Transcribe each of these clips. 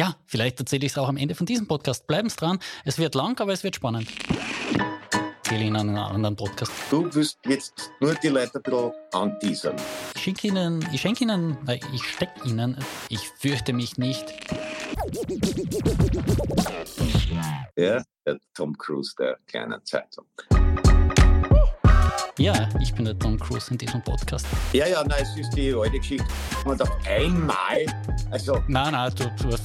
Ja, vielleicht erzähle ich es auch am Ende von diesem Podcast. Bleiben Sie dran. Es wird lang, aber es wird spannend. Erzähle Ihnen einen anderen Podcast. Du wirst jetzt nur die Leute ein bisschen anteasern. Ich schenke Ihnen, ich schenke Ihnen, nein, ich stecke Ihnen, ich fürchte mich nicht. Ja, der Tom Cruise der kleinen Zeitung. Ja, ich bin der Tom Cruise in diesem Podcast. Ja, ja, nein, es ist die alte Geschichte. Und auf einmal, also, Nein, nein, du, du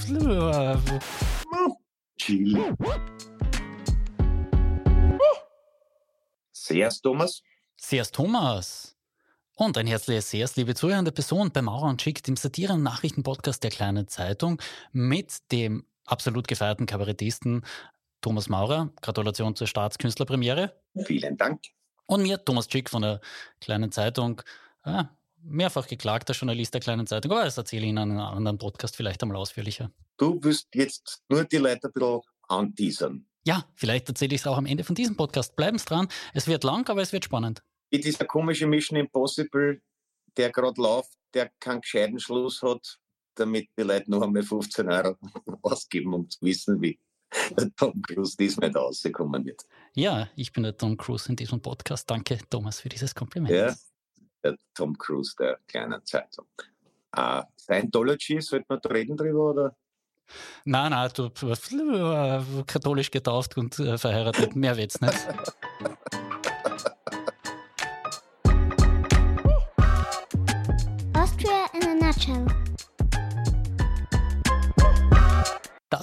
chill. Sehr, Thomas. Sehr's Thomas. Und ein herzliches Sehr's, liebe zuhörende Person bei Maurer und Schick, dem Satire- und Nachrichtenpodcast der Kleinen Zeitung mit dem absolut gefeierten Kabarettisten Thomas Maurer. Gratulation zur Staatskünstlerpremiere. Vielen Dank. Und mir, Thomas Schick von der Kleinen Zeitung. Ja, mehrfach geklagter Journalist der Kleinen Zeitung, aber das erzähle ich Ihnen in einem anderen Podcast vielleicht einmal ausführlicher. Du wirst jetzt nur die Leute ein bisschen anteasern. Ja, vielleicht erzähle ich es auch am Ende von diesem Podcast. Bleiben Sie dran. Es wird lang, aber es wird spannend. Wie dieser komische Mission Impossible, der gerade läuft, der keinen gescheiten Schluss hat, damit die Leute noch einmal 15 Euro ausgeben, um zu wissen, wie der Tom Cruise diesmal da rausgekommen wird. Ja, ich bin der Tom Cruise in diesem Podcast. Danke, Thomas, für dieses Kompliment. Ja, der Tom Cruise der kleinen Zeitung. Uh, Scientology, sollte man da reden drüber, oder? Nein, nein, du äh, katholisch getauft und äh, verheiratet. Mehr wird's nicht.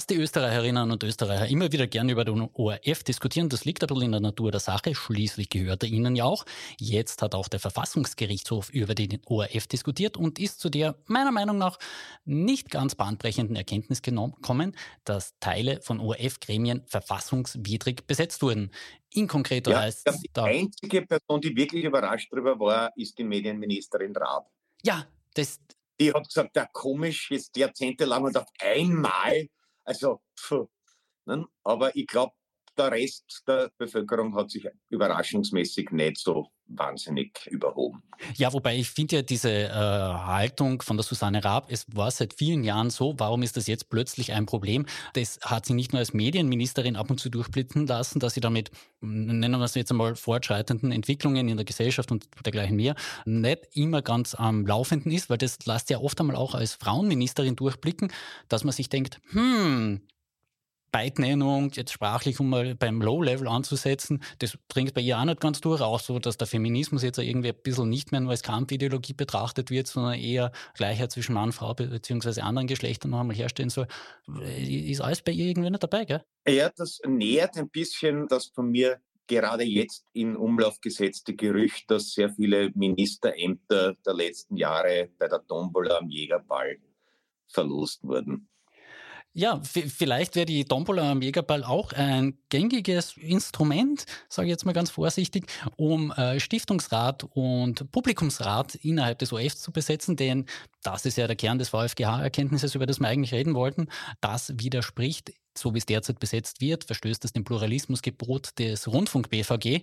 Dass die Österreicherinnen und Österreicher immer wieder gern über den ORF diskutieren, das liegt ein bisschen in der Natur der Sache. Schließlich gehört er ihnen ja auch. Jetzt hat auch der Verfassungsgerichtshof über den ORF diskutiert und ist zu der meiner Meinung nach nicht ganz bahnbrechenden Erkenntnis gekommen, dass Teile von ORF-Gremien verfassungswidrig besetzt wurden. In konkreter Ja, heißt glaub, die einzige Person, die wirklich überrascht darüber war, ist die Medienministerin Raab. ja, das, Die hat gesagt, ja komisch, jetzt jahrzehntelang und auf einmal, also, pfuh, ne? aber ich glaube, der Rest der Bevölkerung hat sich überraschungsmäßig nicht so wahnsinnig überhoben. Ja, wobei ich finde ja diese äh, Haltung von der Susanne Raab, es war seit vielen Jahren so, warum ist das jetzt plötzlich ein Problem? Das hat sie nicht nur als Medienministerin ab und zu durchblitzen lassen, dass sie damit, nennen wir es jetzt einmal, fortschreitenden Entwicklungen in der Gesellschaft und dergleichen mehr, nicht immer ganz am Laufenden ist, weil das lässt ja oft einmal auch als Frauenministerin durchblicken, dass man sich denkt, hm, Beidnennung, jetzt sprachlich, um mal beim Low-Level anzusetzen, das dringt bei ihr auch nicht ganz durch, auch so, dass der Feminismus jetzt irgendwie ein bisschen nicht mehr nur als Kampfideologie betrachtet wird, sondern eher Gleichheit zwischen Mann, Frau be- beziehungsweise anderen Geschlechtern noch einmal herstellen soll. Ist alles bei ihr irgendwie nicht dabei, gell? Ja, das nähert ein bisschen das von mir gerade jetzt in Umlauf gesetzte Gerücht, dass sehr viele Ministerämter der letzten Jahre bei der Tombola am Jägerball verlost wurden. Ja, vielleicht wäre die Tombola am Jägerball auch ein gängiges Instrument, sage ich jetzt mal ganz vorsichtig, um äh, Stiftungsrat und Publikumsrat innerhalb des OF zu besetzen, denn das ist ja der Kern des VfGH-Erkenntnisses, über das wir eigentlich reden wollten. Das widerspricht, so wie es derzeit besetzt wird, verstößt es dem Pluralismusgebot des Rundfunk-BVG.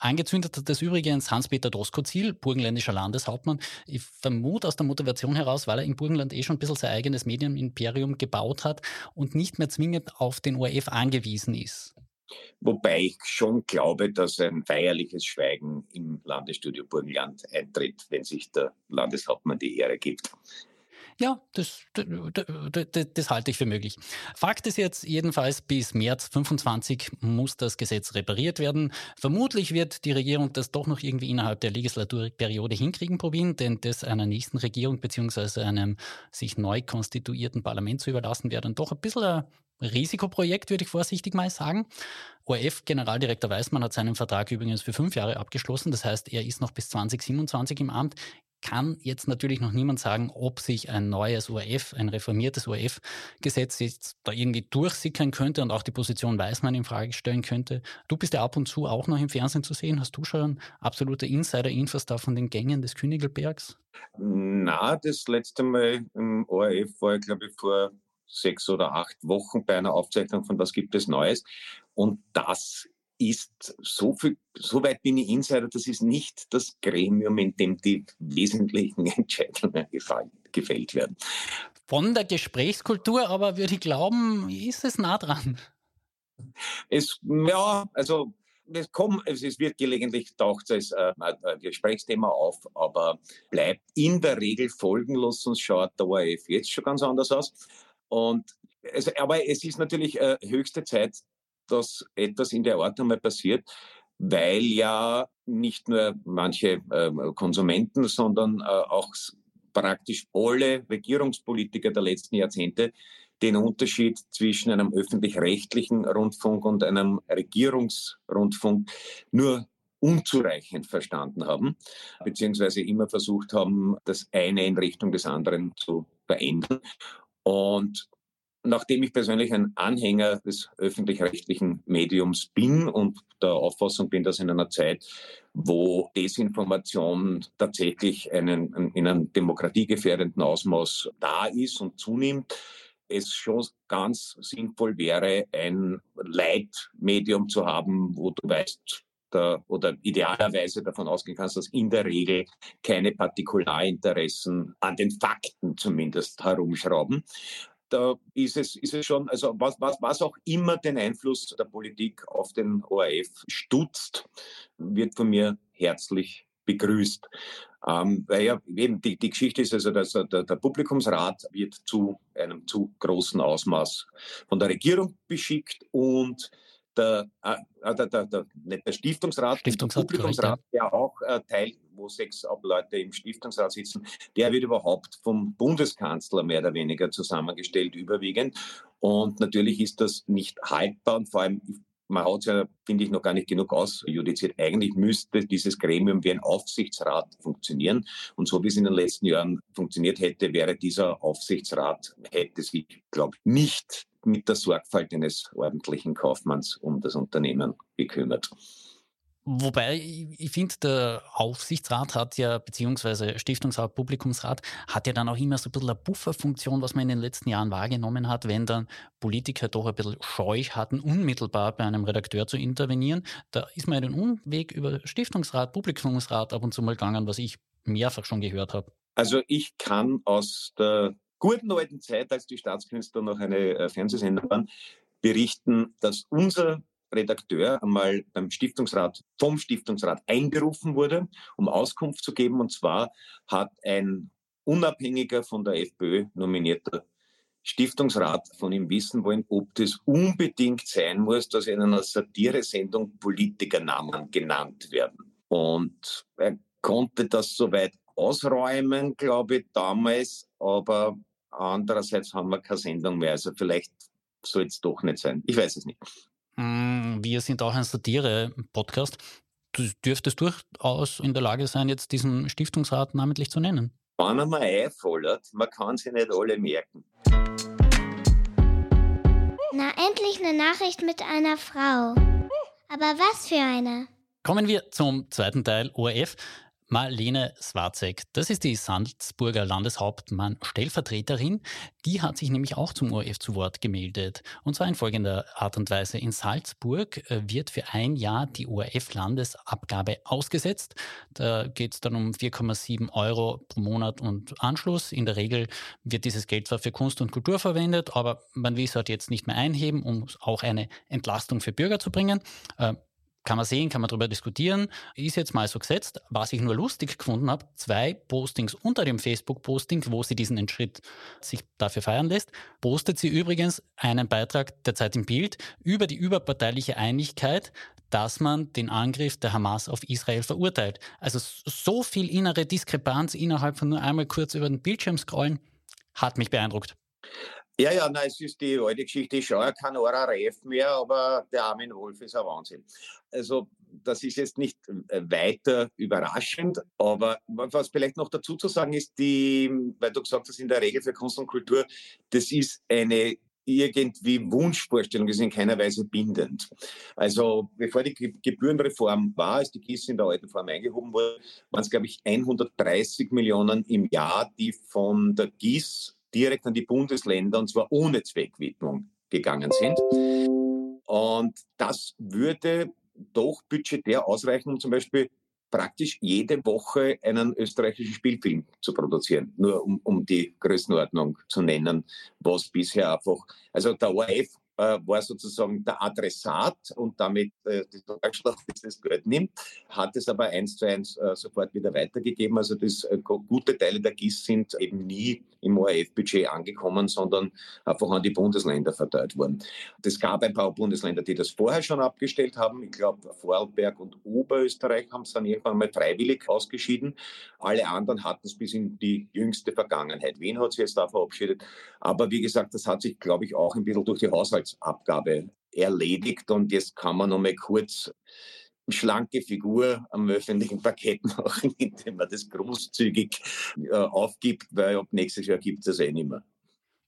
Angezündet hat das übrigens Hans-Peter Doskozil, burgenländischer Landeshauptmann. Ich vermute aus der Motivation heraus, weil er im Burgenland eh schon ein bisschen sein eigenes Medienimperium gebaut hat und nicht mehr zwingend auf den ORF angewiesen ist. Wobei ich schon glaube, dass ein feierliches Schweigen im Landesstudio Burgenland eintritt, wenn sich der Landeshauptmann die Ehre gibt. Ja, das, das, das, halte ich für möglich. Fakt ist jetzt jedenfalls, bis März 25 muss das Gesetz repariert werden. Vermutlich wird die Regierung das doch noch irgendwie innerhalb der Legislaturperiode hinkriegen probieren, denn das einer nächsten Regierung beziehungsweise einem sich neu konstituierten Parlament zu überlassen, wäre dann doch ein bisschen ein Risikoprojekt, würde ich vorsichtig mal sagen. ORF-Generaldirektor Weißmann hat seinen Vertrag übrigens für fünf Jahre abgeschlossen. Das heißt, er ist noch bis 2027 im Amt. Kann jetzt natürlich noch niemand sagen, ob sich ein neues ORF, ein reformiertes ORF-Gesetz jetzt da irgendwie durchsickern könnte und auch die Position Weißmann in Frage stellen könnte. Du bist ja ab und zu auch noch im Fernsehen zu sehen. Hast du schon absolute Insider-Infos da von den Gängen des Königelbergs? Na, das letzte Mal im ORF war ich, glaube ich, vor sechs oder acht Wochen bei einer Aufzeichnung von Was gibt es Neues. Und das ist so viel, so weit bin ich Insider, das ist nicht das Gremium, in dem die wesentlichen Entscheidungen gefällt werden. von der Gesprächskultur, aber würde ich glauben, ist es nah dran. Es, ja, also es, kommt, es wird gelegentlich taucht es als äh, ein Gesprächsthema auf, aber bleibt in der Regel folgenlos, sonst schaut der ORF jetzt schon ganz anders aus. Und es, aber es ist natürlich äh, höchste Zeit, dass etwas in der Art einmal passiert, weil ja nicht nur manche äh, Konsumenten, sondern äh, auch praktisch alle Regierungspolitiker der letzten Jahrzehnte den Unterschied zwischen einem öffentlich-rechtlichen Rundfunk und einem Regierungsrundfunk nur unzureichend verstanden haben, beziehungsweise immer versucht haben, das eine in Richtung des anderen zu verändern. Und nachdem ich persönlich ein Anhänger des öffentlich-rechtlichen Mediums bin und der Auffassung bin, dass in einer Zeit, wo Desinformation tatsächlich einen, in einem demokratiegefährdenden Ausmaß da ist und zunimmt, es schon ganz sinnvoll wäre, ein Leitmedium zu haben, wo du weißt, da, oder idealerweise davon ausgehen kannst, dass in der Regel keine Partikularinteressen an den Fakten zumindest herumschrauben. Da ist es, ist es schon, also was, was, was auch immer den Einfluss der Politik auf den ORF stutzt, wird von mir herzlich begrüßt. Ähm, weil ja, eben die, die Geschichte ist also, dass der, der Publikumsrat wird zu einem zu großen Ausmaß von der Regierung beschickt und der, äh, äh der, der, der, nicht der Stiftungsrat, Stiftungsrat der Publikumsrat, der auch äh, Teil, wo sechs Leute im Stiftungsrat sitzen, der wird überhaupt vom Bundeskanzler mehr oder weniger zusammengestellt, überwiegend. Und natürlich ist das nicht haltbar und vor allem man hat es ja, finde ich, noch gar nicht genug ausjudiziert. Eigentlich müsste dieses Gremium wie ein Aufsichtsrat funktionieren. Und so wie es in den letzten Jahren funktioniert hätte, wäre dieser Aufsichtsrat, hätte sich, glaube ich, nicht mit der Sorgfalt eines ordentlichen Kaufmanns um das Unternehmen gekümmert. Wobei, ich finde, der Aufsichtsrat hat ja, beziehungsweise Stiftungsrat, Publikumsrat, hat ja dann auch immer so ein bisschen eine Bufferfunktion, was man in den letzten Jahren wahrgenommen hat, wenn dann Politiker doch ein bisschen scheu hatten, unmittelbar bei einem Redakteur zu intervenieren. Da ist man den Umweg über Stiftungsrat, Publikumsrat ab und zu mal gegangen, was ich mehrfach schon gehört habe. Also ich kann aus der guten alten Zeit, als die Staatskünstler noch eine äh, Fernsehsendung waren, berichten, dass unser Redakteur einmal beim Stiftungsrat, vom Stiftungsrat einberufen wurde, um Auskunft zu geben. Und zwar hat ein unabhängiger von der FPÖ nominierter Stiftungsrat von ihm wissen wollen, ob das unbedingt sein muss, dass in einer Satiresendung Politikernamen genannt werden. Und er konnte das soweit ausräumen, glaube ich, damals, aber andererseits haben wir keine Sendung mehr. Also vielleicht soll es doch nicht sein. Ich weiß es nicht. Mm, wir sind auch ein Satire-Podcast. Du dürftest durchaus in der Lage sein, jetzt diesen Stiftungsrat namentlich zu nennen. Wenn er mal einfordert, man kann sie nicht alle merken. Na, endlich eine Nachricht mit einer Frau. Aber was für eine? Kommen wir zum zweiten Teil ORF. Marlene Swarzek, das ist die Salzburger Landeshauptmann-Stellvertreterin. Die hat sich nämlich auch zum ORF zu Wort gemeldet. Und zwar in folgender Art und Weise. In Salzburg äh, wird für ein Jahr die ORF-Landesabgabe ausgesetzt. Da geht es dann um 4,7 Euro pro Monat und Anschluss. In der Regel wird dieses Geld zwar für Kunst und Kultur verwendet, aber man will es halt jetzt nicht mehr einheben, um auch eine Entlastung für Bürger zu bringen. Kann man sehen, kann man darüber diskutieren. Ist jetzt mal so gesetzt. Was ich nur lustig gefunden habe, zwei Postings unter dem Facebook-Posting, wo sie diesen Schritt sich dafür feiern lässt, postet sie übrigens einen Beitrag der Zeit im Bild über die überparteiliche Einigkeit, dass man den Angriff der Hamas auf Israel verurteilt. Also so viel innere Diskrepanz innerhalb von nur einmal kurz über den Bildschirm scrollen, hat mich beeindruckt. Ja, ja, na, es ist die alte Geschichte. Ich schaue ja kein Reif mehr, aber der Armin Wolf ist ein Wahnsinn. Also, das ist jetzt nicht äh, weiter überraschend, aber was vielleicht noch dazu zu sagen ist, die, weil du gesagt hast, in der Regel für Kunst und Kultur, das ist eine irgendwie Wunschvorstellung, ist in keiner Weise bindend. Also bevor die Gebührenreform war, als die GIS in der alten Form eingehoben wurde, waren es, glaube ich, 130 Millionen im Jahr, die von der GIS direkt an die Bundesländer und zwar ohne Zweckwidmung gegangen sind. Und das würde doch budgetär ausreichen, um zum Beispiel praktisch jede Woche einen österreichischen Spielfilm zu produzieren, nur um, um die Größenordnung zu nennen, was bisher einfach, also der ORF war sozusagen der Adressat und damit äh, die Deutschland das Geld nimmt, hat es aber eins zu eins äh, sofort wieder weitergegeben. Also das äh, gute Teile der GIS sind eben nie im ORF-Budget angekommen, sondern einfach an die Bundesländer verteilt worden. Es gab ein paar Bundesländer, die das vorher schon abgestellt haben. Ich glaube, Vorarlberg und Oberösterreich haben es dann irgendwann mal freiwillig ausgeschieden. Alle anderen hatten es bis in die jüngste Vergangenheit. Wien hat sich jetzt da verabschiedet. Aber wie gesagt, das hat sich, glaube ich, auch ein bisschen durch die Haushaltsabgabe erledigt. Und jetzt kann man noch mal kurz schlanke Figur am öffentlichen Parkett machen, indem man das großzügig äh, aufgibt, weil ab nächstes Jahr gibt es das eh nicht mehr.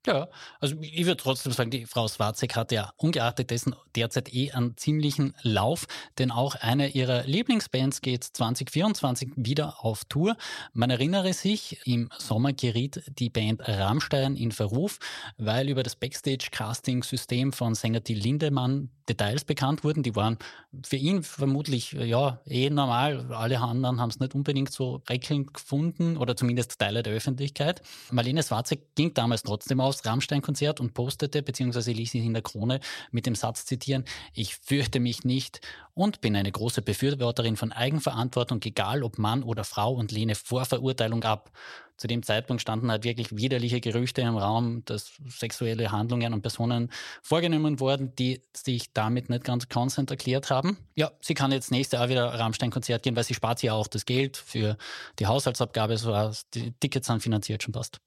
Ja, also ich würde trotzdem sagen, die Frau Swarzek hat ja ungeachtet dessen derzeit eh einen ziemlichen Lauf, denn auch eine ihrer Lieblingsbands geht 2024 wieder auf Tour. Man erinnere sich, im Sommer geriet die Band Rammstein in Verruf, weil über das Backstage-Casting-System von Sänger Till Lindemann Details bekannt wurden. Die waren für ihn vermutlich ja eh normal. Alle anderen haben es nicht unbedingt so prickelnd gefunden oder zumindest Teile der Öffentlichkeit. Marlene Swarzek ging damals trotzdem aus aufs Rammstein-Konzert und postete, beziehungsweise ließ ihn in der Krone mit dem Satz zitieren, ich fürchte mich nicht und bin eine große Befürworterin von Eigenverantwortung, egal ob Mann oder Frau und lehne Vorverurteilung ab. Zu dem Zeitpunkt standen halt wirklich widerliche Gerüchte im Raum, dass sexuelle Handlungen an Personen vorgenommen wurden, die sich damit nicht ganz konsent erklärt haben. Ja, sie kann jetzt nächstes Jahr wieder Rammstein-Konzert gehen, weil sie spart ja auch das Geld für die Haushaltsabgabe, so die Tickets sind finanziert schon passt.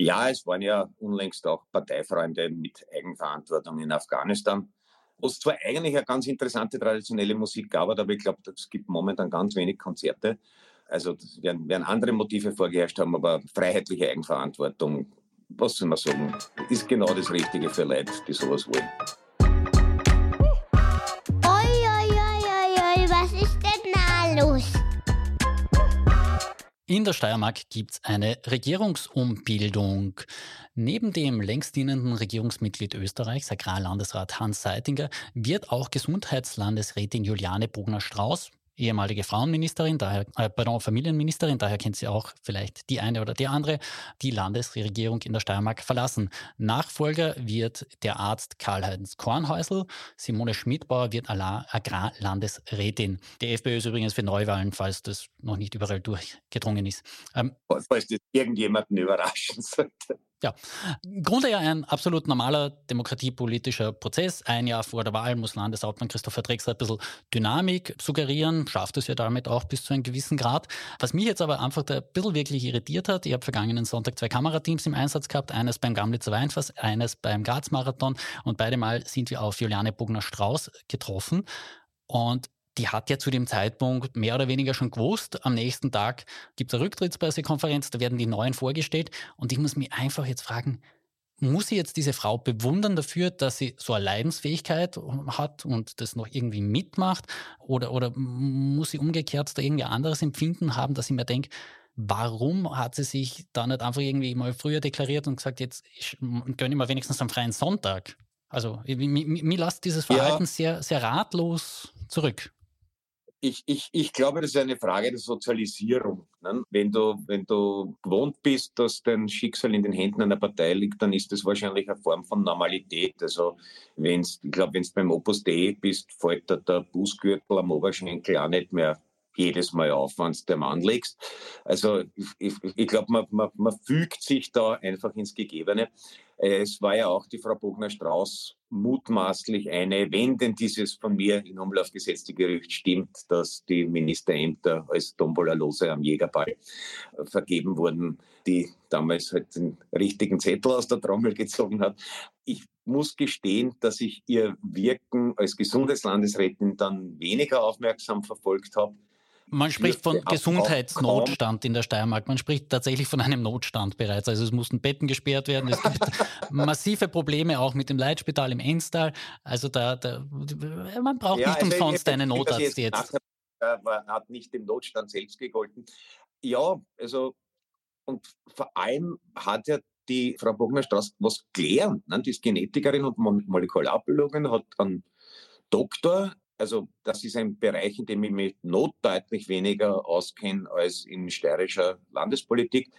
Ja, es waren ja unlängst auch Parteifreunde mit Eigenverantwortung in Afghanistan, wo es zwar eigentlich eine ganz interessante traditionelle Musik gab, aber ich glaube, es gibt momentan ganz wenig Konzerte. Also werden, werden andere Motive vorgeherrscht haben, aber freiheitliche Eigenverantwortung, was soll man sagen, ist genau das Richtige für Leute, die sowas wollen. Oi, oi, oi, oi, oi, was ist denn da los? In der Steiermark gibt es eine Regierungsumbildung. Neben dem längst dienenden Regierungsmitglied Österreichs, Agrarlandesrat Hans Seitinger, wird auch Gesundheitslandesrätin Juliane Bogner-Strauß ehemalige Frauenministerin, daher, äh, pardon, Familienministerin, daher kennt sie auch vielleicht die eine oder die andere, die Landesregierung in der Steiermark verlassen. Nachfolger wird der Arzt Karl-Heinz Kornhäusl, Simone Schmidbauer wird Agrarlandesrätin. Die FPÖ ist übrigens für Neuwahlen, falls das noch nicht überall durchgedrungen ist. Ähm, falls das irgendjemanden überraschen sollte. Ja, im Grunde ja ein absolut normaler demokratiepolitischer Prozess. Ein Jahr vor der Wahl muss Landeshauptmann Christopher Drexler ein bisschen Dynamik suggerieren, schafft es ja damit auch bis zu einem gewissen Grad. Was mich jetzt aber einfach ein bisschen wirklich irritiert hat, ich habe vergangenen Sonntag zwei Kamerateams im Einsatz gehabt, eines beim Gamlitzer Weinfass, eines beim Graz-Marathon und beide Mal sind wir auf Juliane Bogner-Strauß getroffen. Und die hat ja zu dem Zeitpunkt mehr oder weniger schon gewusst, am nächsten Tag gibt es eine Rücktrittspressekonferenz, da werden die Neuen vorgestellt. Und ich muss mich einfach jetzt fragen, muss sie jetzt diese Frau bewundern dafür, dass sie so eine Leidensfähigkeit hat und das noch irgendwie mitmacht? Oder, oder muss sie umgekehrt da irgendwie ein anderes Empfinden haben, dass ich mir denke, warum hat sie sich da nicht einfach irgendwie mal früher deklariert und gesagt, jetzt gönne ich mir wenigstens am freien Sonntag? Also, mir, mir lasst dieses Verhalten ja. sehr, sehr ratlos zurück ich, ich, ich glaube, das ist eine Frage der Sozialisierung. Ne? Wenn, du, wenn du gewohnt bist, dass dein Schicksal in den Händen einer Partei liegt, dann ist das wahrscheinlich eine Form von Normalität. Also wenn's, ich glaube, wenn du beim Opus Dei bist, fällt da der Bußgürtel am Oberschenkel auch nicht mehr jedes Mal auf, wenn du dem anlegst. Also ich, ich, glaube, man, man, man fügt sich da einfach ins Gegebene. Es war ja auch die Frau Bogner-Strauß mutmaßlich eine, wenn denn dieses von mir in Umlauf gesetzte Gerücht stimmt, dass die Ministerämter als Tombola-Lose am Jägerball vergeben wurden, die damals halt den richtigen Zettel aus der Trommel gezogen hat. Ich muss gestehen, dass ich ihr Wirken als Gesundheitslandesrätin dann weniger aufmerksam verfolgt habe man spricht von Gesundheitsnotstand in der Steiermark. Man spricht tatsächlich von einem Notstand bereits. Also es mussten Betten gesperrt werden. Es gibt massive Probleme auch mit dem Leitspital im Enstal. Also da, da man braucht ja, nicht also umsonst einen Notarzt jetzt. jetzt. Nachher, hat nicht dem Notstand selbst gegolten. Ja, also und vor allem hat ja die Frau Bogner-Strauß was gelernt. Ne? Die ist Genetikerin und Molekularbiologin, hat einen Doktor Also das ist ein Bereich, in dem ich mich notdeutlich weniger auskenne als in steirischer Landespolitik.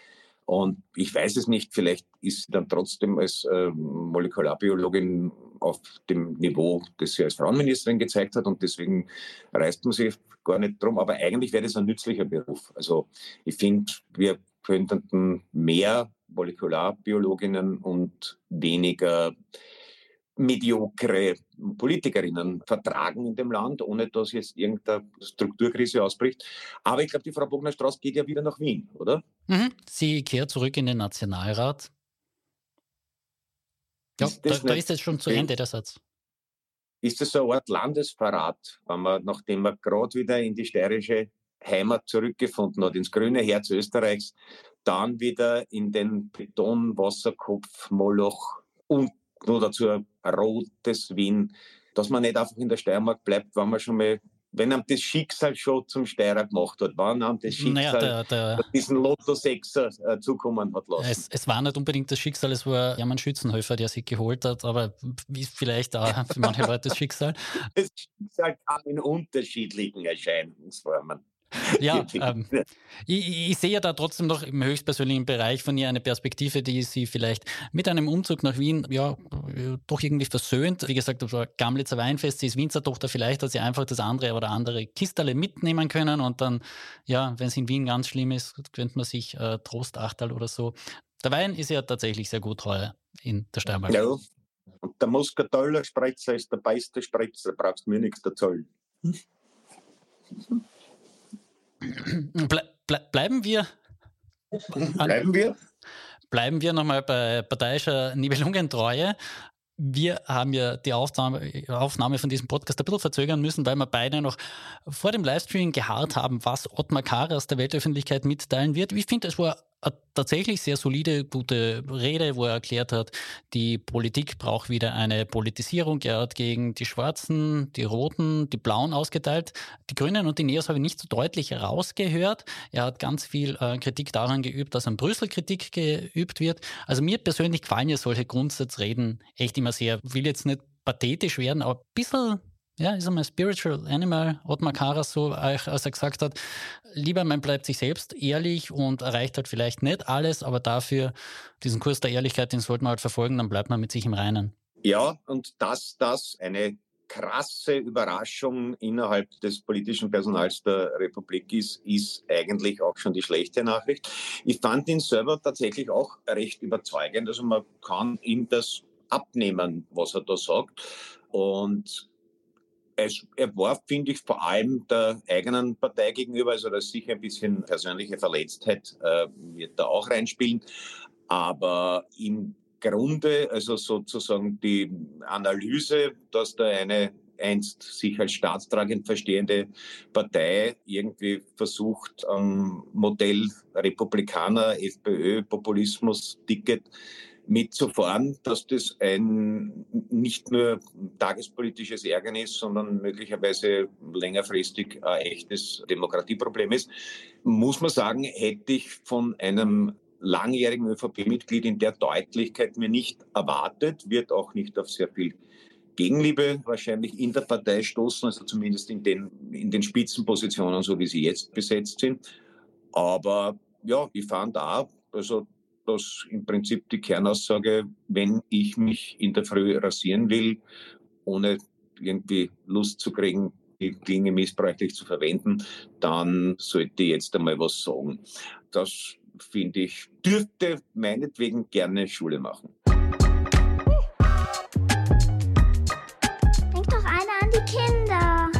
Und ich weiß es nicht, vielleicht ist sie dann trotzdem als äh, Molekularbiologin auf dem Niveau, das sie als Frauenministerin gezeigt hat und deswegen reißt man sich gar nicht drum. Aber eigentlich wäre das ein nützlicher Beruf. Also ich finde, wir könnten mehr Molekularbiologinnen und weniger mediokre Politikerinnen vertragen in dem Land, ohne dass jetzt irgendeine Strukturkrise ausbricht. Aber ich glaube, die Frau Bogner-Strauß geht ja wieder nach Wien, oder? Mhm. Sie kehrt zurück in den Nationalrat. Ja, da, da ist jetzt schon zu Ende der Satz. Ist das so eine Art Landesverrat, wenn man, nachdem man gerade wieder in die steirische Heimat zurückgefunden hat, ins grüne Herz Österreichs, dann wieder in den Betonwasserkopf Moloch und nur dazu rotes Wien, dass man nicht einfach in der Steiermark bleibt, wenn man schon mal wenn einem das Schicksal schon zum Steirer gemacht hat, wann einem das Schicksal naja, der, der, diesen Lotto 6 äh, zukommen hat lassen. Es, es, war nicht unbedingt das Schicksal, es war Hermann Schützenhöfer, der sich geholt hat, aber ist vielleicht auch für manche Leute das Schicksal. Das Schicksal kam in unterschiedlichen Erscheinungsformen. Ja, ähm, ich, ich, sehe ja da trotzdem noch im höchstpersönlichen Bereich von ihr eine Perspektive, die sie vielleicht mit einem Umzug nach Wien ja doch irgendwie versöhnt. Wie gesagt, das war Gamlitzer Weinfest, sie ist Winzertochter, vielleicht hat sie einfach das andere oder andere Kisterle mitnehmen können und dann, ja, wenn es in Wien ganz schlimm ist, könnte man sich äh, Trostachtal oder so. Der Wein ist ja tatsächlich sehr gut heuer in der Steiermark. Ja, und der Muskataler Spritzer ist der beste Spritzer, da brauchst du mir nichts zu zahlen. Ble ble bleiben wir. Bleiben wir? Bleiben wir nochmal bei parteiischer Nibelungentreue. Wir haben ja die Aufnahme, Aufnahme von diesem Podcast ein bisschen verzögern müssen, weil wir beide noch vor dem Livestream geharrt haben, was Ottmar Karas der Weltöffentlichkeit mitteilen wird. Ich finde, es war tatsächlich sehr solide, gute Rede, wo er erklärt hat, die Politik braucht wieder eine Politisierung. Er hat gegen die Schwarzen, die Roten, die Blauen ausgeteilt. Die Grünen und die Neos habe ich nicht so deutlich rausgehört. Er hat ganz viel äh, Kritik daran geübt, dass an Brüssel Kritik geübt wird. Also mir persönlich gefallen ja solche Grundsatzreden echt immer sehr. Ich will jetzt nicht pathetisch werden, aber ein bisschen ja, ist einmal Spiritual Animal, Ottmar Karas so, als er gesagt hat, lieber man bleibt sich selbst ehrlich und erreicht halt vielleicht nicht alles, aber dafür diesen Kurs der Ehrlichkeit, den sollte man halt verfolgen, dann bleibt man mit sich im Reinen. Ja, und dass das eine krasse Überraschung innerhalb des politischen Personals der Republik ist, ist eigentlich auch schon die schlechte Nachricht. Ich fand ihn selber tatsächlich auch recht überzeugend. Also man kann ihm das abnehmen, was er da sagt. Und es, er war, finde ich, vor allem der eigenen Partei gegenüber, also dass sicher ein bisschen persönliche Verletztheit äh, wird da auch reinspielen. Aber im Grunde, also sozusagen die Analyse, dass da eine einst sich als staatstragend verstehende Partei irgendwie versucht, am Modell Republikaner, FPÖ, Populismus-Ticket mitzufahren, dass das ein nicht nur tagespolitisches Ärgernis, sondern möglicherweise längerfristig ein echtes Demokratieproblem ist, muss man sagen, hätte ich von einem langjährigen ÖVP-Mitglied in der Deutlichkeit mir nicht erwartet, wird auch nicht auf sehr viel Gegenliebe wahrscheinlich in der Partei stoßen, also zumindest in den, in den Spitzenpositionen, so wie sie jetzt besetzt sind. Aber ja, ich fand auch, also dass im Prinzip die Kernaussage, wenn ich mich in der Früh rasieren will, ohne irgendwie Lust zu kriegen, die Klinge missbräuchlich zu verwenden, dann sollte ich jetzt einmal was sagen. Das finde ich, dürfte meinetwegen gerne Schule machen. Denk doch einer an die Kinder.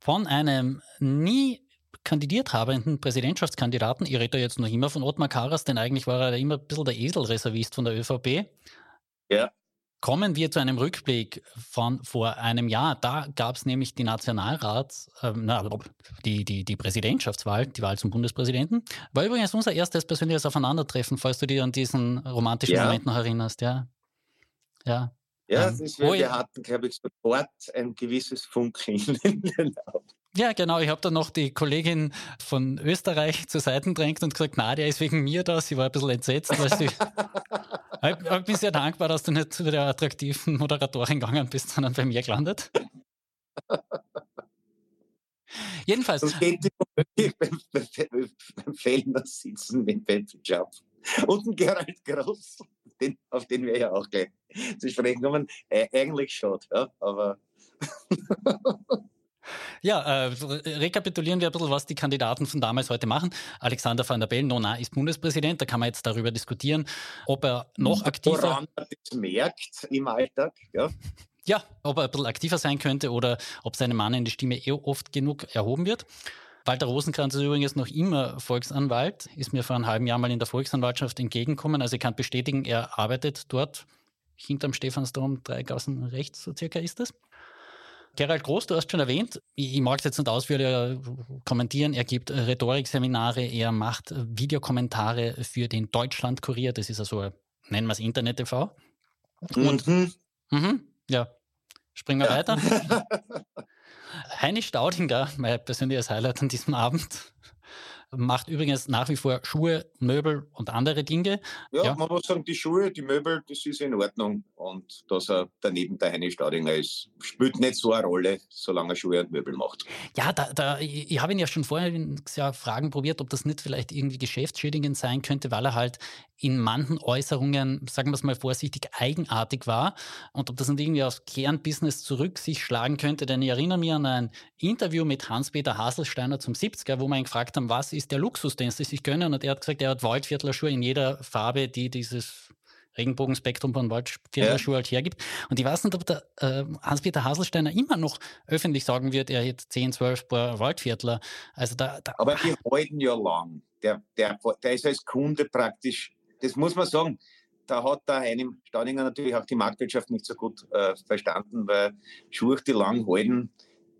Von einem nie kandidiert habenden Präsidentschaftskandidaten, ich rede da jetzt noch immer von Ottmar Karas, denn eigentlich war er immer ein bisschen der Eselreservist von der ÖVP. Ja. Kommen wir zu einem Rückblick von vor einem Jahr. Da gab es nämlich die Nationalrats, äh, na, die, die, die Präsidentschaftswahl, die Wahl zum Bundespräsidenten. War übrigens unser erstes persönliches Aufeinandertreffen, falls du dich an diesen romantischen ja. Moment noch erinnerst, ja. Ja. Ja, ähm, wir, wir hatten, glaube ich, sofort ein gewisses Funkeln in den Augen. Ja, genau. Ich habe dann noch die Kollegin von Österreich zur Seite drängt und gesagt, na, der ist wegen mir da. Sie war ein bisschen entsetzt. Weil sie, ich bin sehr dankbar, dass du nicht zu der attraktiven Moderatorin gegangen bist, sondern bei mir gelandet. Jedenfalls. Das geht beim, beim Fellner sitzen mit Pepe Job. Und ein Gerald Groß, den, auf den wir ja auch gleich zu sprechen kommen. Äh, eigentlich schon, ja, aber. Ja, äh, rekapitulieren wir ein bisschen, was die Kandidaten von damals heute machen. Alexander van der Bellen, Nona ist Bundespräsident, da kann man jetzt darüber diskutieren, ob er noch aktiver... Woran er das merkt im Alltag, ja. Ja, ob er ein bisschen aktiver sein könnte oder ob seine Mann in die Stimme eh oft genug erhoben wird. Walter Rosenkranz ist übrigens noch immer Volksanwalt, ist mir vor einem halben Jahr mal in der Volksanwaltschaft entgegengekommen. Also ich kann bestätigen, er arbeitet dort hinterm Stephansdom, drei Gassen rechts, so circa ist das. Gerald Groß, du hast schon erwähnt, ich mag es jetzt nicht ausführlich kommentieren, er gibt Rhetorikseminare, er macht Videokommentare für den Deutschlandkurier, das ist also, nennen wir es Internet-TV. Und, mhm. Mh, ja, springen wir ja. weiter. Heini Staudinger, mein persönliches Highlight an diesem Abend, macht übrigens nach wie vor Schuhe, Möbel und andere Dinge. Ja, ja, man muss sagen, die Schuhe, die Möbel, das ist in Ordnung. Und dass er daneben der Heini Staudinger ist, spielt nicht so eine Rolle, solange er Schuhe und Möbel macht. Ja, da, da, ich, ich habe ihn ja schon vorher ja Fragen probiert, ob das nicht vielleicht irgendwie geschäftsschädigend sein könnte, weil er halt in manchen Äußerungen, sagen wir es mal vorsichtig, eigenartig war und ob das nicht irgendwie aufs Kernbusiness zurück sich schlagen könnte. Denn ich erinnere mich an ein Interview mit Hans-Peter Haselsteiner zum 70er, wo wir ihn gefragt haben, was ist der Luxus, den sie sich gönnen? Und er hat gesagt, er hat Waldviertlerschuhe in jeder Farbe, die dieses Regenbogenspektrum von Waldviertlerschuhe ja. halt hergibt. Und ich weiß nicht, ob der äh, Hans-Peter Haselsteiner immer noch öffentlich sagen wird, er hat 10, 12 Paar Waldviertler. Also da, da Aber die halten ja lang. Der, der, der ist als Kunde praktisch das muss man sagen, da hat der einem Staudinger natürlich auch die Marktwirtschaft nicht so gut äh, verstanden, weil Schuhe, die lang halten,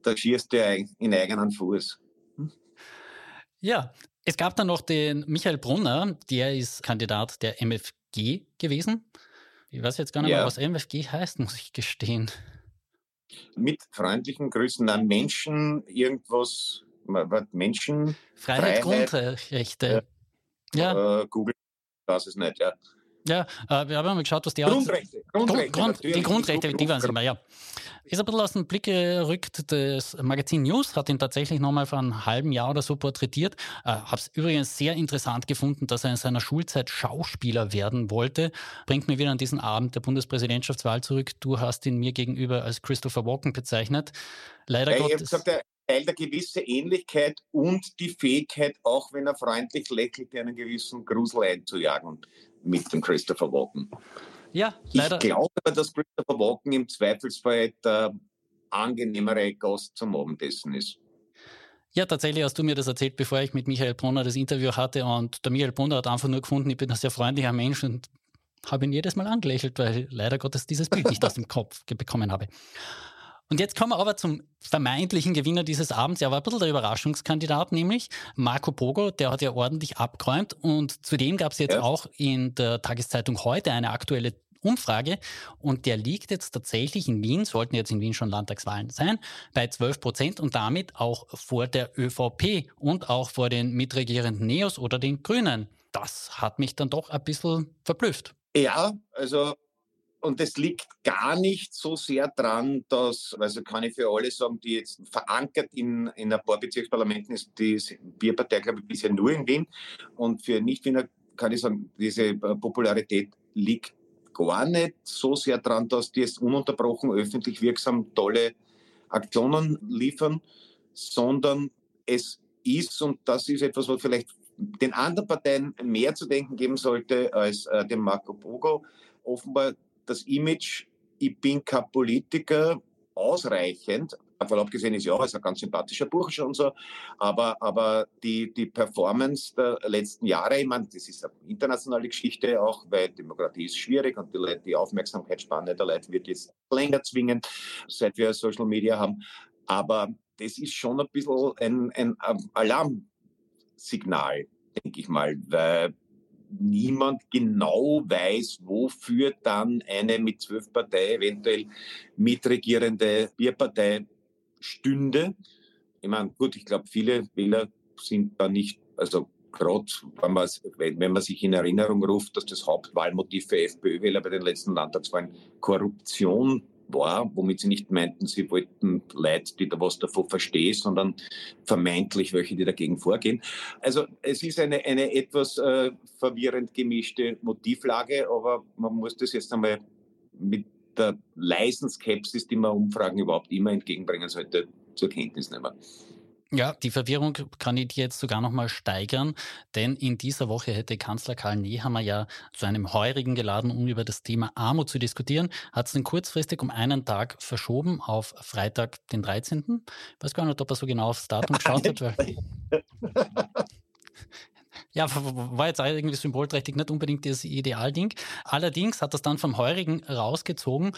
da schießt der in eigenen Fuß. Ja, es gab dann noch den Michael Brunner, der ist Kandidat der MFG gewesen. Ich weiß jetzt gar nicht ja. mehr, was MFG heißt, muss ich gestehen. Mit freundlichen Grüßen an Menschen, irgendwas, Menschen. Freiheit, Freiheit Grundrechte. Äh, ja. Äh, Google weiß es nicht, ja. Ja, äh, wir haben mal geschaut, was die Grundrechte. Grundrechte Grund, die Grundrechte, die waren es immer, ja. Ist ein bisschen aus dem Blick gerückt. Das Magazin News hat ihn tatsächlich nochmal vor einem halben Jahr oder so porträtiert. Äh, Habe es übrigens sehr interessant gefunden, dass er in seiner Schulzeit Schauspieler werden wollte. Bringt mir wieder an diesen Abend der Bundespräsidentschaftswahl zurück. Du hast ihn mir gegenüber als Christopher Walken bezeichnet. Leider ja, Gottes. Ich gesagt, teilt eine gewisse Ähnlichkeit und die Fähigkeit, auch wenn er freundlich lächelt, einen gewissen Grusel einzujagen mit dem Christopher Walken. Ja, leider. Ich glaube, dass Christopher Walken im Zweifelsfall der angenehmere Gast zum Abendessen ist. Ja, tatsächlich hast du mir das erzählt, bevor ich mit Michael Brunner das Interview hatte. Und der Michael Brunner hat einfach nur gefunden, ich bin ein sehr freundlicher Mensch und habe ihn jedes Mal angelächelt, weil leider Gottes dieses Bild nicht aus dem Kopf bekommen habe. Und jetzt kommen wir aber zum vermeintlichen Gewinner dieses Abends. Er war ein bisschen der Überraschungskandidat, nämlich Marco Pogo. Der hat ja ordentlich abgeräumt. Und zudem gab es jetzt ja. auch in der Tageszeitung heute eine aktuelle Umfrage und der liegt jetzt tatsächlich in Wien, sollten jetzt in Wien schon Landtagswahlen sein, bei 12 Prozent und damit auch vor der ÖVP und auch vor den mitregierenden Neos oder den Grünen. Das hat mich dann doch ein bisschen verblüfft. Ja, also und das liegt gar nicht so sehr dran, dass, also kann ich für alle sagen, die jetzt verankert in, in ein paar Bezirksparlamenten ist, die Bierpartei, glaube ich, bisher nur in Wien. Und für Nicht-Wiener kann ich sagen, diese Popularität liegt gar nicht so sehr dran, dass die jetzt ununterbrochen öffentlich wirksam tolle Aktionen liefern, sondern es ist, und das ist etwas, was vielleicht den anderen Parteien mehr zu denken geben sollte als äh, dem Marco Bogo, offenbar das Image, ich bin kein Politiker, ausreichend. Davon abgesehen ist ja, ist ein ganz sympathischer Bursche und so. Aber, aber die, die Performance der letzten Jahre, ich meine, das ist eine internationale Geschichte auch, weil Demokratie ist schwierig und die, Leute, die Aufmerksamkeitsspanne der Leute wird jetzt länger zwingen, seit wir Social Media haben. Aber das ist schon ein bisschen ein, ein Alarmsignal, denke ich mal, weil niemand genau weiß, wofür dann eine mit zwölf Partei eventuell mitregierende Bierpartei stünde. Ich meine, gut, ich glaube, viele Wähler sind da nicht, also gerade wenn, wenn man sich in Erinnerung ruft, dass das Hauptwahlmotiv für FPÖ-Wähler bei den letzten Landtagswahlen Korruption war, womit sie nicht meinten, sie wollten Leute, die da was davon verstehen, sondern vermeintlich welche, die dagegen vorgehen. Also es ist eine, eine etwas äh, verwirrend gemischte Motivlage, aber man muss das jetzt einmal mit der leisen Skepsis, die man Umfragen überhaupt immer entgegenbringen sollte, zur Kenntnis nehmen. Ja, die Verwirrung kann ich jetzt sogar noch mal steigern, denn in dieser Woche hätte Kanzler Karl Nehammer ja zu einem Heurigen geladen, um über das Thema Armut zu diskutieren, hat es dann kurzfristig um einen Tag verschoben auf Freitag, den 13. Ich weiß gar nicht, ob er so genau aufs Datum geschaut hat. Ja, war jetzt irgendwie symbolträchtig, nicht unbedingt das Idealding. Allerdings hat das dann vom Heurigen rausgezogen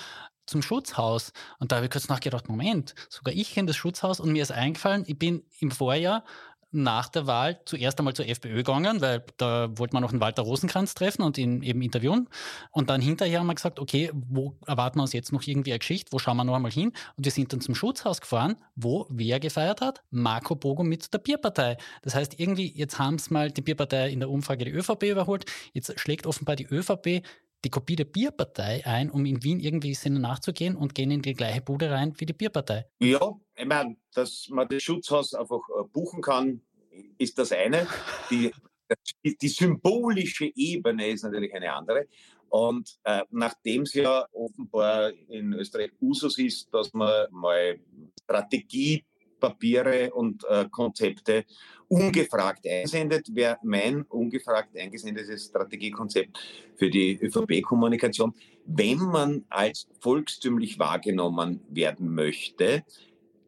zum Schutzhaus. Und da habe ich kurz nachgedacht, Moment, sogar ich kenne das Schutzhaus und mir ist eingefallen, ich bin im Vorjahr nach der Wahl zuerst einmal zur FPÖ gegangen, weil da wollte man noch einen Walter Rosenkranz treffen und ihn eben interviewen. Und dann hinterher haben wir gesagt, okay, wo erwarten wir uns jetzt noch irgendwie eine Geschichte? Wo schauen wir noch einmal hin? Und wir sind dann zum Schutzhaus gefahren, wo wer gefeiert hat? Marco Bogo mit der Bierpartei. Das heißt, irgendwie, jetzt haben es mal die Bierpartei in der Umfrage die ÖVP überholt. Jetzt schlägt offenbar die ÖVP die Kopie der Bierpartei ein, um in Wien irgendwie Sinne nachzugehen und gehen in die gleiche Bude rein wie die Bierpartei. Ja, ich meine, dass man das Schutzhaus einfach äh, buchen kann, ist das eine. Die, die symbolische Ebene ist natürlich eine andere. Und äh, nachdem es ja offenbar in Österreich Usus ist, dass man mal Strategiepapiere und äh, Konzepte ungefragt einsendet, wäre mein ungefragt eingesendetes Strategiekonzept für die ÖVP-Kommunikation. Wenn man als volkstümlich wahrgenommen werden möchte,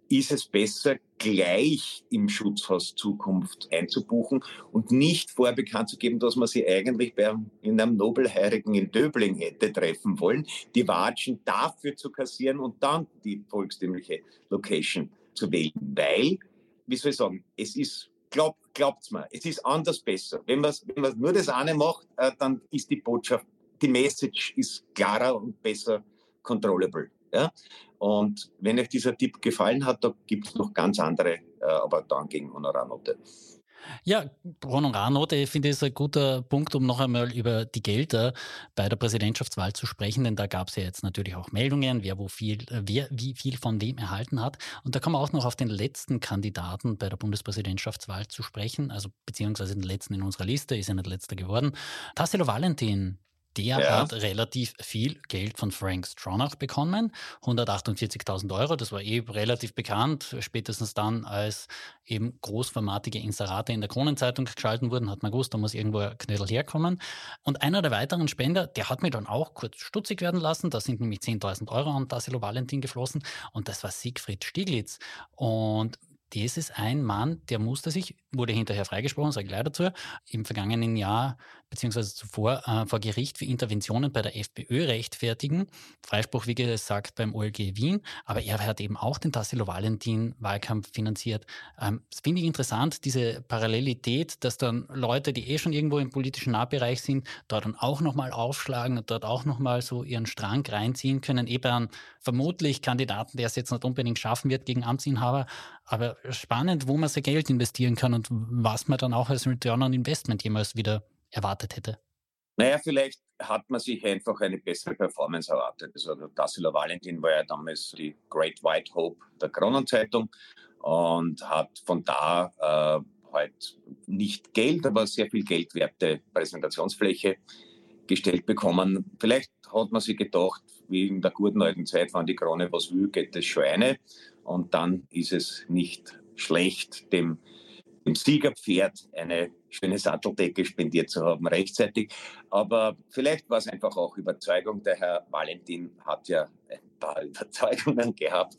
ist es besser, gleich im Schutzhaus Zukunft einzubuchen und nicht vorbekannt zu geben, dass man sie eigentlich bei, in einem Nobelheirigen in Döbling hätte treffen wollen, die Watschen dafür zu kassieren und dann die volkstümliche Location zu wählen. Weil, wie soll ich sagen, es ist, glaub, glaubt's mir, es ist anders besser. Wenn man, wenn nur das eine macht, äh, dann ist die Botschaft, die Message ist klarer und besser controllable. Ja? Und wenn euch dieser Tipp gefallen hat, da gibt es noch ganz andere, äh, aber dann gegen Honorarnote. Ja, Honorarnote finde ich ist ein guter Punkt, um noch einmal über die Gelder bei der Präsidentschaftswahl zu sprechen, denn da gab es ja jetzt natürlich auch Meldungen, wer wo viel, äh, wer wie viel von wem erhalten hat. Und da kommen wir auch noch auf den letzten Kandidaten bei der Bundespräsidentschaftswahl zu sprechen, also beziehungsweise den letzten in unserer Liste, ist ja nicht letzter geworden. Tassilo Valentin, der ja. hat relativ viel Geld von Frank Stronach bekommen, 148.000 Euro. Das war eh relativ bekannt. Spätestens dann, als eben großformatige Inserate in der Kronenzeitung geschalten wurden, hat man gewusst, da muss irgendwo ein Knödel herkommen. Und einer der weiteren Spender, der hat mich dann auch kurz stutzig werden lassen. Da sind nämlich 10.000 Euro an Tassilo Valentin geflossen. Und das war Siegfried Stieglitz. Und das ist ein Mann, der musste sich, wurde hinterher freigesprochen, sage ich leider dazu, im vergangenen Jahr beziehungsweise zuvor äh, vor Gericht für Interventionen bei der FPÖ rechtfertigen. Freispruch, wie gesagt, beim OLG Wien. Aber er hat eben auch den Tassilo Valentin-Wahlkampf finanziert. Ähm, das finde ich interessant, diese Parallelität, dass dann Leute, die eh schon irgendwo im politischen Nahbereich sind, dort dann auch nochmal aufschlagen und dort auch nochmal so ihren Strang reinziehen können. Eben vermutlich Kandidaten, der es jetzt nicht unbedingt schaffen wird gegen Amtsinhaber. Aber spannend, wo man sein Geld investieren kann und was man dann auch als Return on Investment jemals wieder erwartet hätte? Naja, vielleicht hat man sich einfach eine bessere Performance erwartet. Also Tassilo Valentin war ja damals die Great White Hope der Kronenzeitung und hat von da äh, halt nicht Geld, aber sehr viel geldwerte Präsentationsfläche gestellt bekommen. Vielleicht hat man sich gedacht, wie in der guten alten Zeit, wenn die Krone was will, geht das Schweine. Und dann ist es nicht schlecht, dem dem Siegerpferd eine schöne Satteldecke spendiert zu haben, rechtzeitig. Aber vielleicht war es einfach auch Überzeugung. Der Herr Valentin hat ja ein paar Überzeugungen gehabt,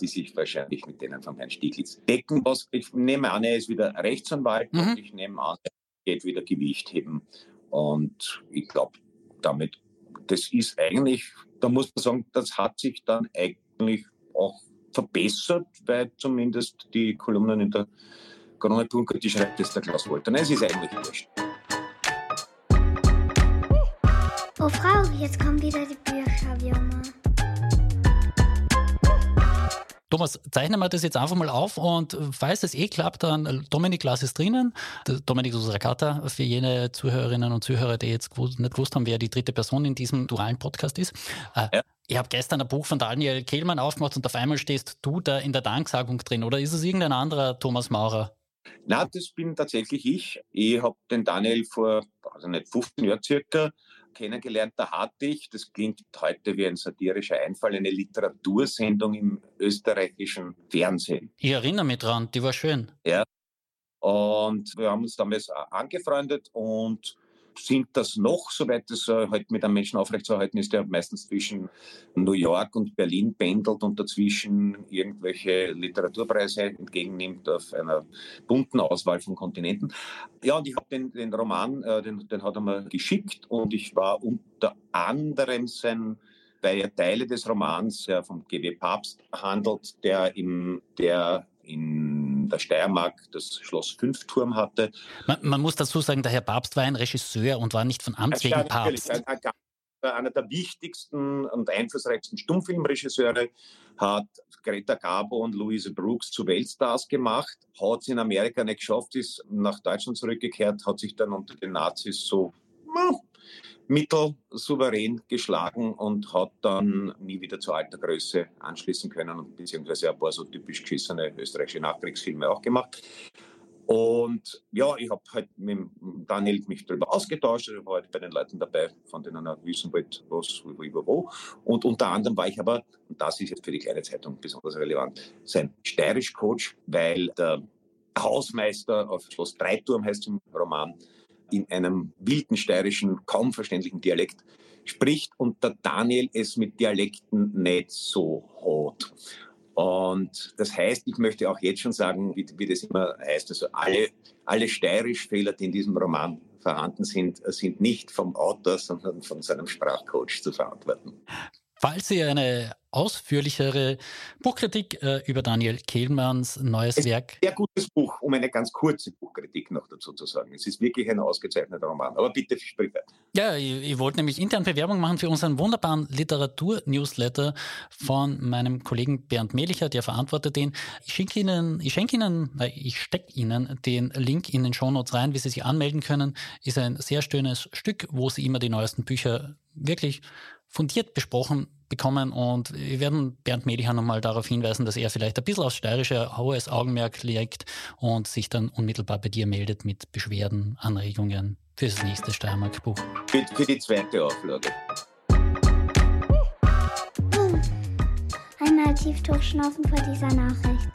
die sich wahrscheinlich mit denen von Herrn Stieglitz decken. Was ich nehme an, er ist wieder Rechtsanwalt mhm. und ich nehme an, er geht wieder Gewicht heben. Und ich glaube, damit, das ist eigentlich, da muss man sagen, das hat sich dann eigentlich auch verbessert, weil zumindest die Kolumnen in der Corona-Punker, die schreibt jetzt der Klaus Wolter. Nein, es ist eigentlich wurscht. Oh Frau, jetzt kommen wieder die Bücher, wie immer. Thomas, zeichnen wir das jetzt einfach mal auf und falls es eh klappt, dann Dominik Glas ist drinnen. Dominik Susrakata für jene Zuhörerinnen und Zuhörer, die jetzt nicht gewusst haben, wer die dritte Person in diesem dualen Podcast ist. Äh, ja. Ich habe gestern ein Buch von Daniel Kehlmann aufgemacht und auf einmal stehst du da in der Danksagung drin. Oder ist es irgendein anderer Thomas Maurer? Na, das bin tatsächlich ich. Ich habe den Daniel vor, also nicht 15 Jahren circa, kennengelernt. Da hatte ich, das klingt heute wie ein satirischer Einfall, eine Literatursendung im österreichischen Fernsehen. Ich erinnere mich dran, die war schön. Ja. Und wir haben uns damals angefreundet und sind das noch, soweit es äh, halt mit einem Menschen aufrechtzuerhalten ist, der meistens zwischen New York und Berlin pendelt und dazwischen irgendwelche Literaturpreise entgegennimmt auf einer bunten Auswahl von Kontinenten. Ja, und ich habe den, den Roman, äh, den, den hat er mir geschickt und ich war unter anderem sein weil er Teile des Romans, der vom GW Papst handelt, der im, der in der Steiermark das Schloss Fünfturm hatte. Man, man, muss dazu sagen, der Herr Papst war ein Regisseur und war nicht von Amts wegen Papst. Ein, ein, einer der wichtigsten und einflussreichsten Stummfilmregisseure, hat Greta Garbo und Louise Brooks zu Weltstars gemacht, hat es in Amerika nicht geschafft, ist nach Deutschland zurückgekehrt, hat sich dann unter den Nazis so mittelsouverän geschlagen und hat dann nie wieder zur alter Größe anschließen können, beziehungsweise ein paar so typisch geschissene österreichische Nachkriegsfilme auch gemacht. Und ja, ich habe halt mit Daniel mich darüber ausgetauscht, ich war halt bei den Leuten dabei, von denen er wissen wollte, was, wo, wo. Und unter anderem war ich aber, und das ist jetzt für die kleine Zeitung besonders relevant, sein Steirisch-Coach, weil der Hausmeister auf Schloss Dreiturm heißt im Roman, in einem wilden steirischen, kaum verständlichen Dialekt spricht und der Daniel es mit Dialekten nicht so hat. Und das heißt, ich möchte auch jetzt schon sagen, wie, wie das immer heißt, also alle, alle Steirisch-Fehler, die in diesem Roman vorhanden sind, sind nicht vom Autor, sondern von seinem Sprachcoach zu verantworten. Falls Sie eine ausführlichere Buchkritik äh, über Daniel Kehlmanns neues es Werk. Sehr gutes Buch, um eine ganz kurze Buchkritik noch dazu zu sagen. Es ist wirklich ein ausgezeichneter Roman. Aber bitte sprich weiter. Ja, ich, ich wollte nämlich intern Bewerbung machen für unseren wunderbaren Literatur-Newsletter von meinem Kollegen Bernd Mehlicher, der verantwortet den. Ich schenke Ihnen, ich schenke Ihnen, ich stecke Ihnen den Link in den Shownotes rein, wie Sie sich anmelden können. Ist ein sehr schönes Stück, wo Sie immer die neuesten Bücher wirklich fundiert besprochen bekommen und wir werden Bernd Medihan nochmal darauf hinweisen, dass er vielleicht ein bisschen aufs Steirische hohes Augenmerk legt und sich dann unmittelbar bei dir meldet mit Beschwerden, Anregungen für das nächste Steiermark-Buch. Für, für, die zweite Auflage. Einmal tief durchschnaufen vor dieser Nachricht.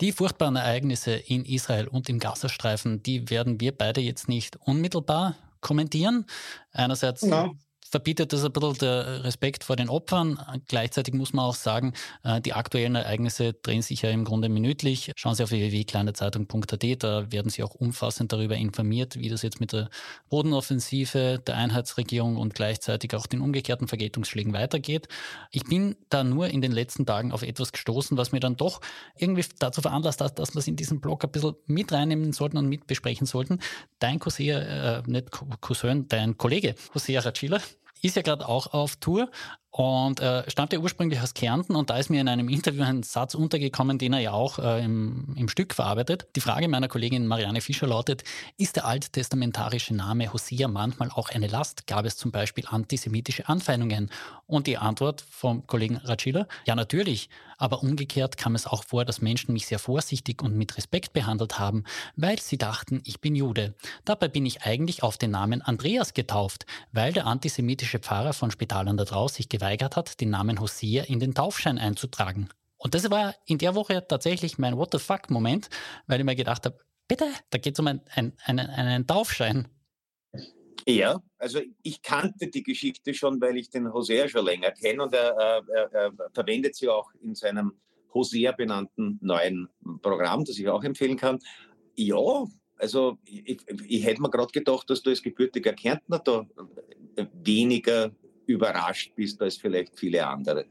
Die furchtbaren Ereignisse in Israel und im Gazastreifen, die werden wir beide jetzt nicht unmittelbar kommentieren. Einerseits no verbietet das ein bisschen der Respekt vor den Opfern. Gleichzeitig muss man auch sagen, äh, die aktuellen Ereignisse drehen sich ja im Grunde minütlich. Schauen Sie auf www.kleinezeitung.at, da werden Sie auch umfassend darüber informiert, wie das jetzt mit der Bodenoffensive der Einheitsregierung und gleichzeitig auch den umgekehrten Vergeltungsschlägen weitergeht. Ich bin da nur in den letzten Tagen auf etwas gestoßen, was mir dann doch irgendwie dazu veranlasst hat, dass wir es in diesen Blog ein bisschen mit reinnehmen sollten und mit besprechen sollten. Dein Cousin, äh, nicht Cousin, dein Kollege, José Arachila, ist ja gerade auch auf Tour und äh, stammt ja ursprünglich aus Kärnten und da ist mir in einem Interview ein Satz untergekommen, den er ja auch äh, im, im Stück verarbeitet. Die Frage meiner Kollegin Marianne Fischer lautet, ist der alttestamentarische Name Hosea manchmal auch eine Last? Gab es zum Beispiel antisemitische Anfeindungen? Und die Antwort vom Kollegen Racila, ja natürlich, aber umgekehrt kam es auch vor, dass Menschen mich sehr vorsichtig und mit Respekt behandelt haben, weil sie dachten, ich bin Jude. Dabei bin ich eigentlich auf den Namen Andreas getauft, weil der antisemitische Pfarrer von Spital an der Drau sich geweigert hat, den Namen Hosea in den Taufschein einzutragen. Und das war in der Woche tatsächlich mein What the fuck-Moment, weil ich mir gedacht habe, bitte, da geht es um ein, ein, einen, einen Taufschein. Ja, also ich kannte die Geschichte schon, weil ich den Hosea schon länger kenne und er, er, er, er verwendet sie auch in seinem Hosea benannten neuen Programm, das ich auch empfehlen kann. Ja, also ich, ich hätte mir gerade gedacht, dass du als gebürtiger Kärntner da weniger überrascht bist als vielleicht viele andere.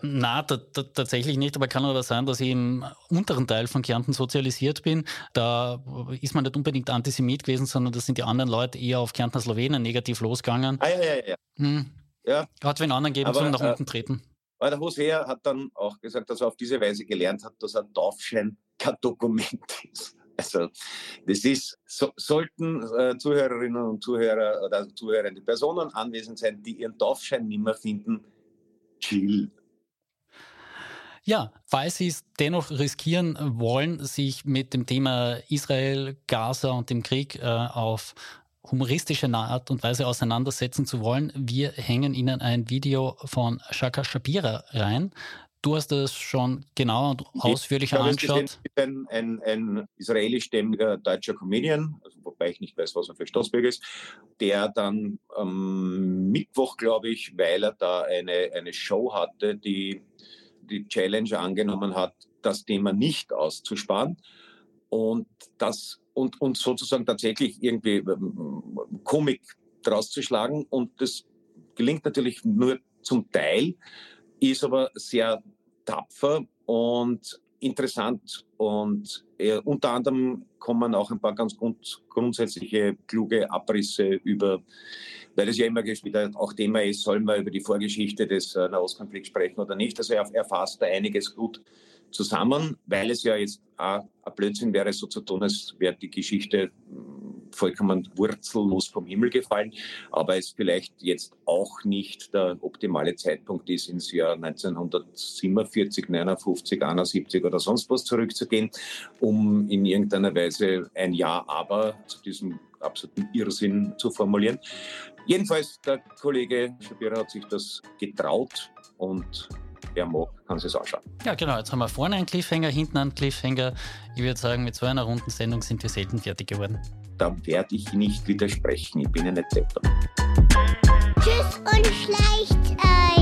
Na, tatsächlich nicht, aber kann aber sein, dass ich im unteren Teil von Kärnten sozialisiert bin. Da ist man nicht unbedingt Antisemit gewesen, sondern da sind die anderen Leute eher auf Kärntner Slowenen negativ losgegangen. Ah, ja, ja, ja. Hm. ja. Hat einen anderen aber, zum nach äh, unten treten. Aber der Hosea hat dann auch gesagt, dass er auf diese Weise gelernt hat, dass ein Taufschein kein Dokument ist. Also das ist, so, sollten äh, Zuhörerinnen und Zuhörer oder zuhörende Personen anwesend sein, die ihren Taufschein nicht mehr finden, chill. Ja, falls Sie es dennoch riskieren wollen, sich mit dem Thema Israel, Gaza und dem Krieg äh, auf humoristische Art und Weise auseinandersetzen zu wollen, wir hängen Ihnen ein Video von Shaka Shapira rein. Du hast das schon genau und ausführlich ich angeschaut. Ein, ein, ein israelischstämmiger deutscher Comedian, also wobei ich nicht weiß, was er für Staatsbürger ist, der dann am Mittwoch, glaube ich, weil er da eine, eine Show hatte, die die Challenge angenommen hat, das Thema nicht auszusparen und das und, und sozusagen tatsächlich irgendwie ähm, Komik draus zu schlagen. Und das gelingt natürlich nur zum Teil, ist aber sehr tapfer und interessant. Und äh, unter anderem kommen auch ein paar ganz grund, grundsätzliche, kluge Abrisse über, weil es ja immer wieder auch Thema ist, soll man über die Vorgeschichte des äh, Nahostkonflikts sprechen oder nicht. Also er erfasst da einiges gut zusammen, weil es ja jetzt auch ein Blödsinn wäre, so zu tun, als wäre die Geschichte vollkommen wurzellos vom Himmel gefallen, aber es vielleicht jetzt auch nicht der optimale Zeitpunkt ist, ins Jahr 1947, 59, 71 oder sonst was zurückzugehen, um in irgendeiner Weise ein Ja, aber zu diesem absoluten Irrsinn zu formulieren. Jedenfalls, der Kollege Schabira hat sich das getraut und wer mag, kann sich anschauen. Ja, genau. Jetzt haben wir vorne einen Cliffhanger, hinten einen Cliffhanger. Ich würde sagen, mit so einer runden Sendung sind wir selten fertig geworden da werde ich nicht widersprechen. Ich bin ja nicht deppert. Tschüss und schleicht euch.